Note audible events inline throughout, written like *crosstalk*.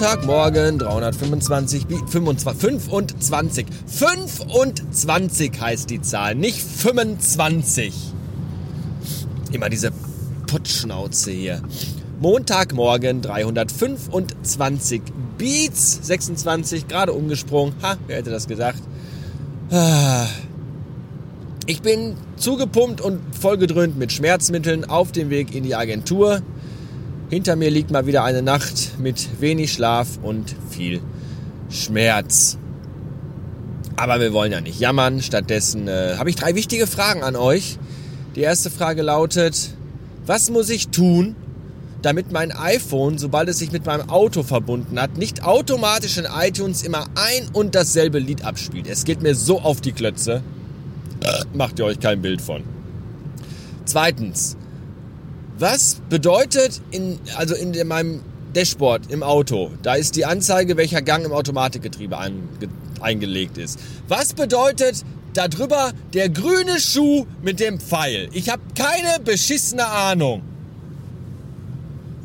Montagmorgen 325, 25, 25, 25 heißt die Zahl, nicht 25. Immer diese Puttschnauze hier. Montagmorgen 325 Beats, 26, gerade umgesprungen. Ha, wer hätte das? Ah. Ich bin zugepumpt und vollgedröhnt mit Schmerzmitteln auf dem Weg in die Agentur. Hinter mir liegt mal wieder eine Nacht mit wenig Schlaf und viel Schmerz. Aber wir wollen ja nicht jammern. Stattdessen äh, habe ich drei wichtige Fragen an euch. Die erste Frage lautet, was muss ich tun, damit mein iPhone, sobald es sich mit meinem Auto verbunden hat, nicht automatisch in iTunes immer ein und dasselbe Lied abspielt? Es geht mir so auf die Klötze. Macht ihr euch kein Bild von. Zweitens, was bedeutet in, also in meinem Dashboard im Auto, da ist die Anzeige, welcher Gang im Automatikgetriebe ein, eingelegt ist. Was bedeutet darüber der grüne Schuh mit dem Pfeil? Ich habe keine beschissene Ahnung.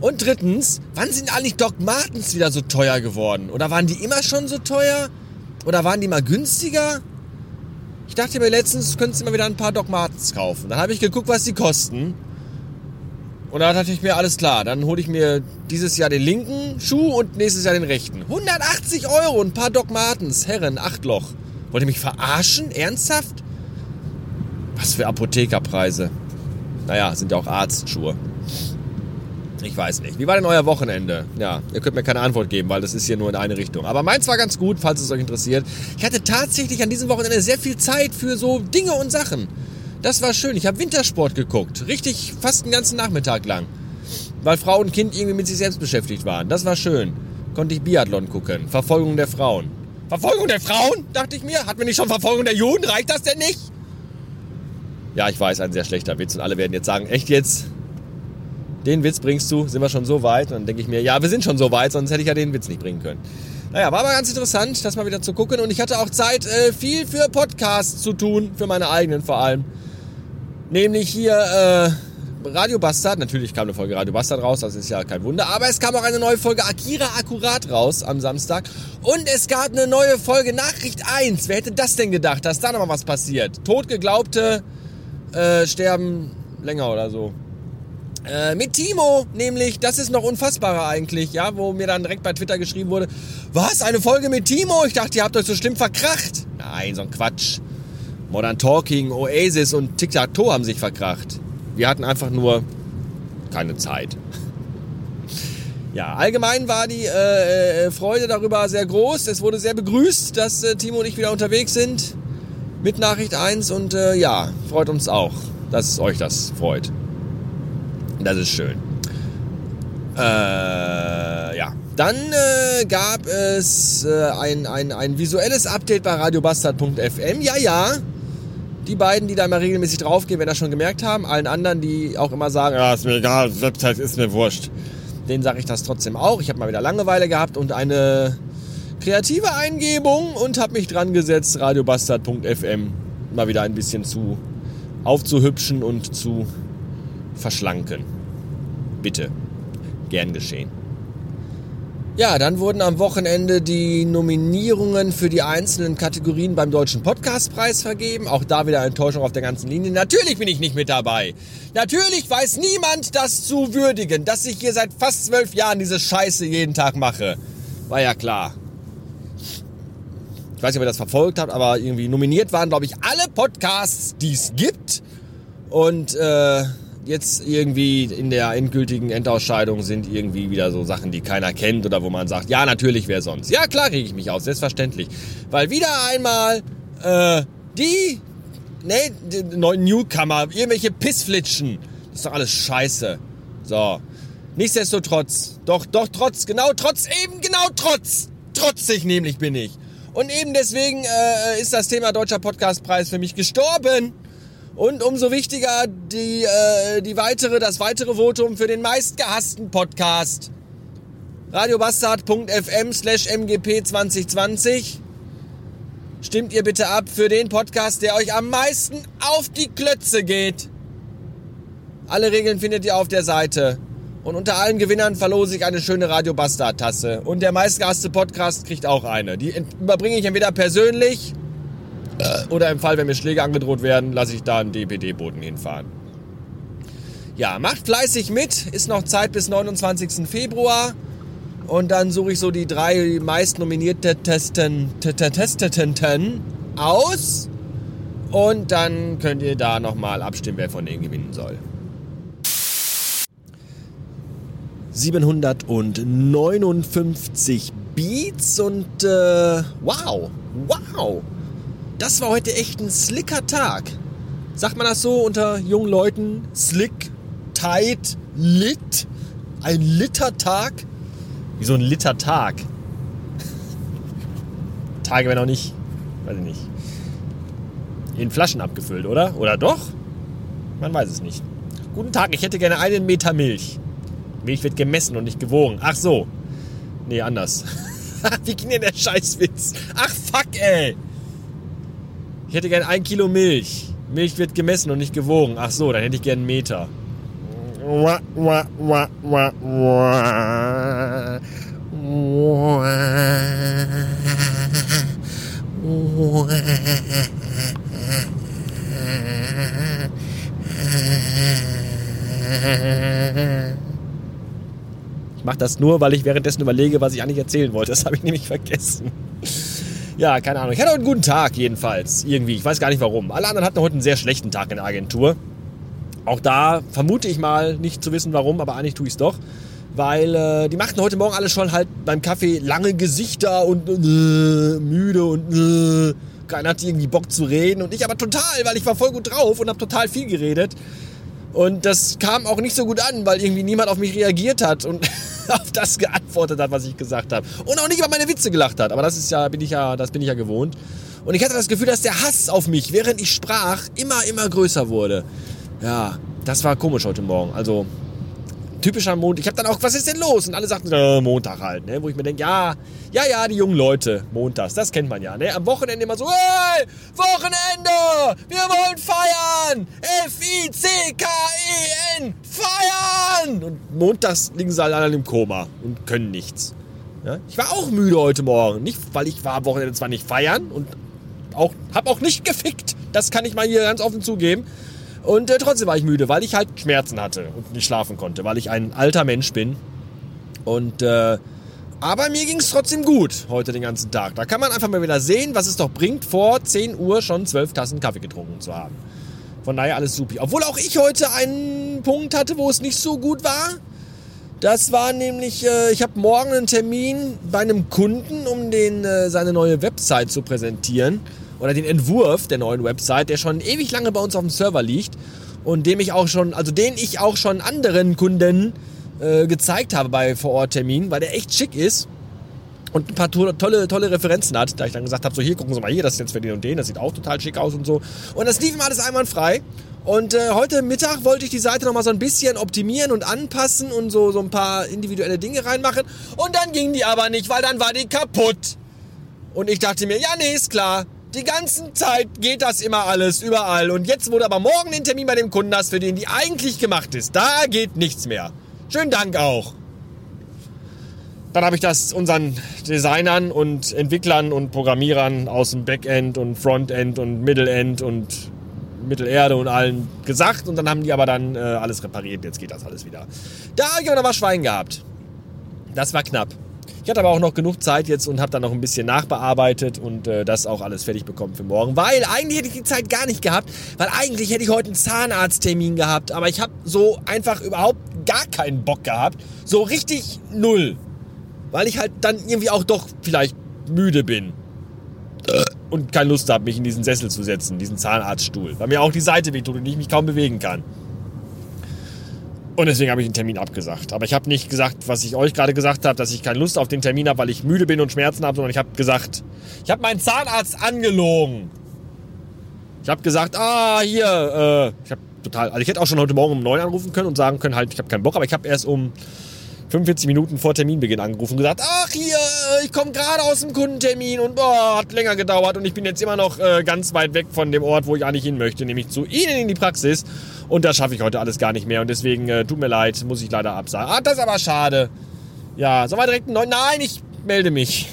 Und drittens, wann sind eigentlich Doc Martens wieder so teuer geworden? Oder waren die immer schon so teuer? Oder waren die mal günstiger? Ich dachte mir letztens, könntest du mal wieder ein paar Doc Martens kaufen. Dann habe ich geguckt, was die kosten. Und da dachte ich mir, alles klar, dann hole ich mir dieses Jahr den linken Schuh und nächstes Jahr den rechten. 180 Euro, ein paar Doc Martens, Herren, Achtloch. Wollt ihr mich verarschen? Ernsthaft? Was für Apothekerpreise. Naja, sind ja auch Arztschuhe. Ich weiß nicht. Wie war denn euer Wochenende? Ja, ihr könnt mir keine Antwort geben, weil das ist hier nur in eine Richtung. Aber meins war ganz gut, falls es euch interessiert. Ich hatte tatsächlich an diesem Wochenende sehr viel Zeit für so Dinge und Sachen. Das war schön. Ich habe Wintersport geguckt. Richtig, fast einen ganzen Nachmittag lang. Weil Frau und Kind irgendwie mit sich selbst beschäftigt waren. Das war schön. Konnte ich Biathlon gucken. Verfolgung der Frauen. Verfolgung der Frauen? Dachte ich mir. Hatten wir nicht schon Verfolgung der Juden? Reicht das denn nicht? Ja, ich weiß, ein sehr schlechter Witz. Und alle werden jetzt sagen, echt jetzt? Den Witz bringst du? Sind wir schon so weit? Und dann denke ich mir, ja, wir sind schon so weit, sonst hätte ich ja den Witz nicht bringen können. Naja, war aber ganz interessant, das mal wieder zu gucken. Und ich hatte auch Zeit, äh, viel für Podcasts zu tun, für meine eigenen vor allem. Nämlich hier äh, Radio Bastard. Natürlich kam eine Folge Radio Bastard raus, das ist ja kein Wunder. Aber es kam auch eine neue Folge Akira Akkurat raus am Samstag. Und es gab eine neue Folge Nachricht 1. Wer hätte das denn gedacht, dass da nochmal was passiert? Totgeglaubte äh, sterben länger oder so. Äh, mit Timo, nämlich, das ist noch unfassbarer eigentlich, ja, wo mir dann direkt bei Twitter geschrieben wurde, was, eine Folge mit Timo? Ich dachte, ihr habt euch so schlimm verkracht. Nein, so ein Quatsch. Modern Talking, Oasis und Tic-Tac-Toe haben sich verkracht. Wir hatten einfach nur keine Zeit. Ja, allgemein war die äh, äh, Freude darüber sehr groß. Es wurde sehr begrüßt, dass äh, Timo und ich wieder unterwegs sind mit Nachricht 1 und äh, ja, freut uns auch, dass euch das freut. Das ist schön. Äh, ja. Dann äh, gab es ein, ein, ein visuelles Update bei radiobastard.fm. Ja, ja. Die beiden, die da immer regelmäßig draufgehen, werden das schon gemerkt haben. Allen anderen, die auch immer sagen, ja, ist mir egal, Website ist mir wurscht. Denen sage ich das trotzdem auch. Ich habe mal wieder Langeweile gehabt und eine kreative Eingebung und habe mich dran gesetzt, radiobastard.fm mal wieder ein bisschen zu aufzuhübschen und zu verschlanken. Bitte. Gern geschehen. Ja, dann wurden am Wochenende die Nominierungen für die einzelnen Kategorien beim Deutschen Podcastpreis vergeben. Auch da wieder Enttäuschung auf der ganzen Linie. Natürlich bin ich nicht mit dabei. Natürlich weiß niemand das zu würdigen, dass ich hier seit fast zwölf Jahren diese Scheiße jeden Tag mache. War ja klar. Ich weiß nicht, ob ihr das verfolgt habt, aber irgendwie nominiert waren, glaube ich, alle Podcasts, die es gibt. Und äh, jetzt irgendwie in der endgültigen Endausscheidung sind irgendwie wieder so Sachen, die keiner kennt oder wo man sagt, ja, natürlich, wer sonst. Ja, klar rege ich mich auf, selbstverständlich. Weil wieder einmal äh, die, ne, die Newcomer, irgendwelche Pissflitschen. Das ist doch alles scheiße. So. Nichtsdestotrotz, doch, doch, trotz, genau, trotz, eben genau trotz. Trotzig nämlich bin ich. Und eben deswegen äh, ist das Thema Deutscher Podcastpreis für mich gestorben. Und umso wichtiger die, äh, die weitere, das weitere Votum für den meistgehassten Podcast. radiobastard.fm slash mgp 2020. Stimmt ihr bitte ab für den Podcast, der euch am meisten auf die Klötze geht. Alle Regeln findet ihr auf der Seite. Und unter allen Gewinnern verlose ich eine schöne Radio Bastard Tasse. Und der meistgaste Podcast kriegt auch eine. Die überbringe ich entweder persönlich oder im Fall, wenn mir Schläge angedroht werden, lasse ich da einen DPD-Boten hinfahren. Ja, macht fleißig mit. Ist noch Zeit bis 29. Februar. Und dann suche ich so die drei meist nominierte Testen, Testeten aus. Und dann könnt ihr da nochmal abstimmen, wer von denen gewinnen soll. 759 Beats und äh, wow, wow. Das war heute echt ein slicker Tag. Sagt man das so unter jungen Leuten? Slick, tight, lit? Ein Litertag? Wie so ein Litertag. *laughs* Tage werden auch nicht, weiß ich nicht, in Flaschen abgefüllt, oder? Oder doch? Man weiß es nicht. Guten Tag, ich hätte gerne einen Meter Milch. Milch wird gemessen und nicht gewogen. Ach so. Nee, anders. *laughs* Wie ging denn der Scheißwitz? Ach fuck, ey. Ich hätte gerne ein Kilo Milch. Milch wird gemessen und nicht gewogen. Ach so, dann hätte ich gerne einen Meter. Ich mache das nur, weil ich währenddessen überlege, was ich eigentlich erzählen wollte. Das habe ich nämlich vergessen. Ja, keine Ahnung. Ich hatte heute einen guten Tag jedenfalls. Irgendwie. Ich weiß gar nicht warum. Alle anderen hatten heute einen sehr schlechten Tag in der Agentur. Auch da vermute ich mal nicht zu wissen warum, aber eigentlich tue ich es doch. Weil äh, die machten heute Morgen alle schon halt beim Kaffee lange Gesichter und äh, müde und äh, keiner hatte irgendwie Bock zu reden. Und ich aber total, weil ich war voll gut drauf und habe total viel geredet. Und das kam auch nicht so gut an, weil irgendwie niemand auf mich reagiert hat und *laughs* auf das geantwortet hat, was ich gesagt habe. Und auch nicht über meine Witze gelacht hat. Aber das ist ja, bin ich ja, das bin ich ja gewohnt. Und ich hatte das Gefühl, dass der Hass auf mich, während ich sprach, immer, immer größer wurde. Ja, das war komisch heute Morgen. Also, typischer Montag. Ich habe dann auch, was ist denn los? Und alle sagten, äh, Montag halt, ne? Wo ich mir denke, ja, ja, ja, die jungen Leute, montags, das kennt man ja, ne? Am Wochenende immer so, hey, Wochenende, wir wollen feiern, F-I-C-K-E-N, feiern! Und montags liegen sie alle im Koma und können nichts. Ja? Ich war auch müde heute Morgen, nicht, weil ich war am Wochenende zwar nicht feiern und auch, hab auch nicht gefickt, das kann ich mal hier ganz offen zugeben, und äh, trotzdem war ich müde, weil ich halt Schmerzen hatte und nicht schlafen konnte, weil ich ein alter Mensch bin. Und äh, aber mir ging es trotzdem gut heute den ganzen Tag. Da kann man einfach mal wieder sehen, was es doch bringt, vor 10 Uhr schon 12 Tassen Kaffee getrunken zu haben. Von daher alles supi. Obwohl auch ich heute einen Punkt hatte, wo es nicht so gut war. Das war nämlich, äh, ich habe morgen einen Termin bei einem Kunden, um den äh, seine neue Website zu präsentieren oder den Entwurf der neuen Website, der schon ewig lange bei uns auf dem Server liegt und dem ich auch schon, also den ich auch schon anderen Kunden äh, gezeigt habe bei Vorortterminen, weil der echt schick ist und ein paar tolle, tolle Referenzen hat, da ich dann gesagt habe, so hier, gucken Sie mal hier, das ist jetzt für den und den, das sieht auch total schick aus und so. Und das lief ihm alles einwandfrei. Und äh, heute Mittag wollte ich die Seite nochmal so ein bisschen optimieren und anpassen und so, so ein paar individuelle Dinge reinmachen. Und dann ging die aber nicht, weil dann war die kaputt. Und ich dachte mir, ja, nee, ist klar. Die ganze Zeit geht das immer alles, überall. Und jetzt, du aber morgen den Termin bei dem Kunden hast, für den die eigentlich gemacht ist, da geht nichts mehr. Schönen Dank auch. Dann habe ich das unseren Designern und Entwicklern und Programmierern aus dem Backend und Frontend und Middle-End und Mittelerde und allen gesagt. Und dann haben die aber dann äh, alles repariert. Jetzt geht das alles wieder. Da habe ich aber Schwein gehabt. Das war knapp. Ich hatte aber auch noch genug Zeit jetzt und habe dann noch ein bisschen nachbearbeitet und äh, das auch alles fertig bekommen für morgen. Weil eigentlich hätte ich die Zeit gar nicht gehabt, weil eigentlich hätte ich heute einen Zahnarzttermin gehabt, aber ich habe so einfach überhaupt gar keinen Bock gehabt. So richtig null. Weil ich halt dann irgendwie auch doch vielleicht müde bin. Und keine Lust habe, mich in diesen Sessel zu setzen, diesen Zahnarztstuhl. Weil mir auch die Seite wehtut und ich mich kaum bewegen kann. Und deswegen habe ich den Termin abgesagt. Aber ich habe nicht gesagt, was ich euch gerade gesagt habe, dass ich keine Lust auf den Termin habe, weil ich müde bin und Schmerzen habe, sondern ich habe gesagt, ich habe meinen Zahnarzt angelogen. Ich habe gesagt, ah, hier, äh, ich habe total, also ich hätte auch schon heute Morgen um neun anrufen können und sagen können, halt, ich habe keinen Bock, aber ich habe erst um 45 Minuten vor Terminbeginn angerufen und gesagt, ach hier, ich komme gerade aus dem Kundentermin und boah, hat länger gedauert und ich bin jetzt immer noch äh, ganz weit weg von dem Ort, wo ich eigentlich hin möchte, nämlich zu Ihnen in die Praxis. Und das schaffe ich heute alles gar nicht mehr und deswegen äh, tut mir leid, muss ich leider absagen. Ah, das ist aber schade. Ja, sollen wir direkt einen? Nein, ich melde mich.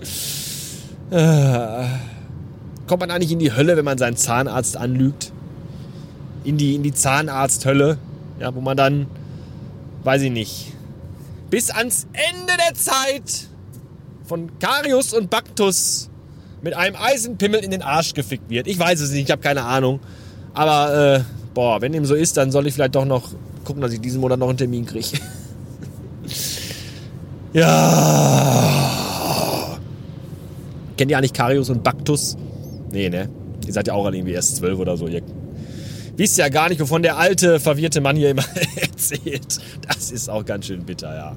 *laughs* Äh, kommt man eigentlich in die Hölle, wenn man seinen Zahnarzt anlügt? In die, in die Zahnarzthölle, ja, wo man dann weiß ich nicht, bis ans Ende der Zeit von Karius und Baktus mit einem Eisenpimmel in den Arsch gefickt wird. Ich weiß es nicht, ich habe keine Ahnung. Aber, äh, boah, wenn dem so ist, dann soll ich vielleicht doch noch gucken, dass ich diesen Monat noch einen Termin kriege. *laughs* ja. Kennt ihr eigentlich Karius und Baktus? Nee, ne? Ihr seid ja auch irgendwie erst zwölf oder so. Ihr wisst ja gar nicht, wovon der alte, verwirrte Mann hier immer *laughs* erzählt. Das ist auch ganz schön bitter, ja.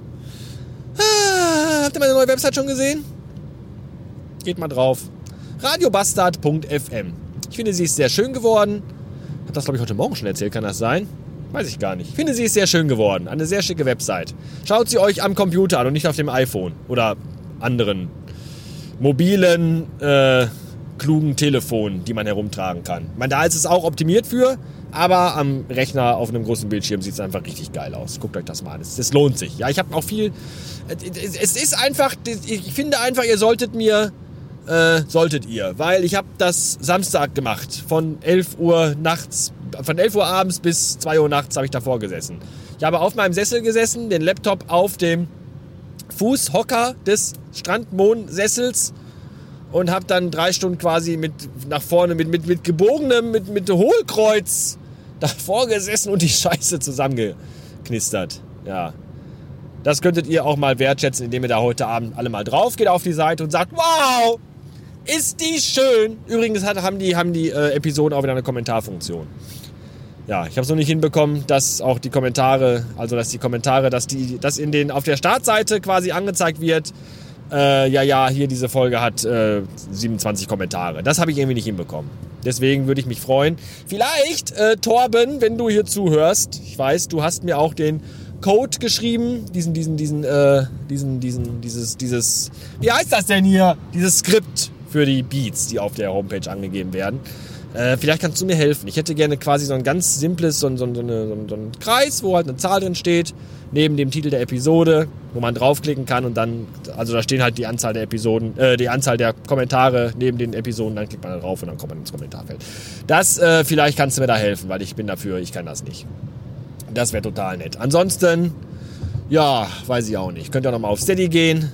Ah, habt ihr meine neue Website schon gesehen? Geht mal drauf. radiobastard.fm. Ich finde, sie ist sehr schön geworden. Hab das, glaube ich, heute Morgen schon erzählt, kann das sein? Weiß ich gar nicht. Ich finde, sie ist sehr schön geworden. Eine sehr schicke Website. Schaut sie euch am Computer an und nicht auf dem iPhone oder anderen mobilen äh, klugen Telefon, die man herumtragen kann. Ich meine, da ist es auch optimiert für, aber am Rechner auf einem großen Bildschirm sieht es einfach richtig geil aus. Guckt euch das mal an. Das lohnt sich. Ja, ich habe auch viel. Es ist einfach. Ich finde einfach, ihr solltet mir. Äh, solltet ihr, weil ich habe das Samstag gemacht. Von 11 Uhr nachts, von 11 Uhr abends bis 2 Uhr nachts habe ich davor gesessen. Ich habe auf meinem Sessel gesessen, den Laptop auf dem Fußhocker des Strandmond-Sessels und habe dann drei Stunden quasi mit nach vorne mit, mit, mit gebogenem, mit, mit Hohlkreuz davor gesessen und die Scheiße zusammengeknistert. Ja. Das könntet ihr auch mal wertschätzen, indem ihr da heute Abend alle mal drauf geht auf die Seite und sagt, wow, ist die schön. Übrigens haben die, haben die äh, Episoden auch wieder eine Kommentarfunktion. Ja, ich habe es noch nicht hinbekommen, dass auch die Kommentare, also dass die Kommentare, dass die, dass in den auf der Startseite quasi angezeigt wird, äh, ja, ja, hier diese Folge hat äh, 27 Kommentare. Das habe ich irgendwie nicht hinbekommen. Deswegen würde ich mich freuen. Vielleicht, äh, Torben, wenn du hier zuhörst, ich weiß, du hast mir auch den Code geschrieben, diesen, diesen, diesen, äh, diesen, diesen, dieses, dieses, wie heißt das denn hier? Dieses Skript für die Beats, die auf der Homepage angegeben werden. Äh, vielleicht kannst du mir helfen. Ich hätte gerne quasi so ein ganz simples, so, so, so, eine, so, ein Kreis, wo halt eine Zahl drin steht, neben dem Titel der Episode, wo man draufklicken kann und dann, also da stehen halt die Anzahl der Episoden, äh, die Anzahl der Kommentare neben den Episoden, dann klickt man da drauf und dann kommt man ins Kommentarfeld. Das, äh, vielleicht kannst du mir da helfen, weil ich bin dafür, ich kann das nicht. Das wäre total nett. Ansonsten, ja, weiß ich auch nicht. Könnt ihr nochmal auf Steady gehen.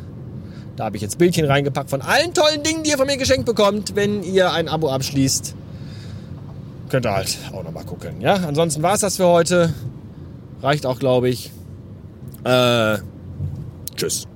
Da habe ich jetzt Bildchen reingepackt von allen tollen Dingen, die ihr von mir geschenkt bekommt, wenn ihr ein Abo abschließt. Könnt ihr halt auch nochmal gucken. Ja, ansonsten war es das für heute. Reicht auch, glaube ich. Äh, tschüss.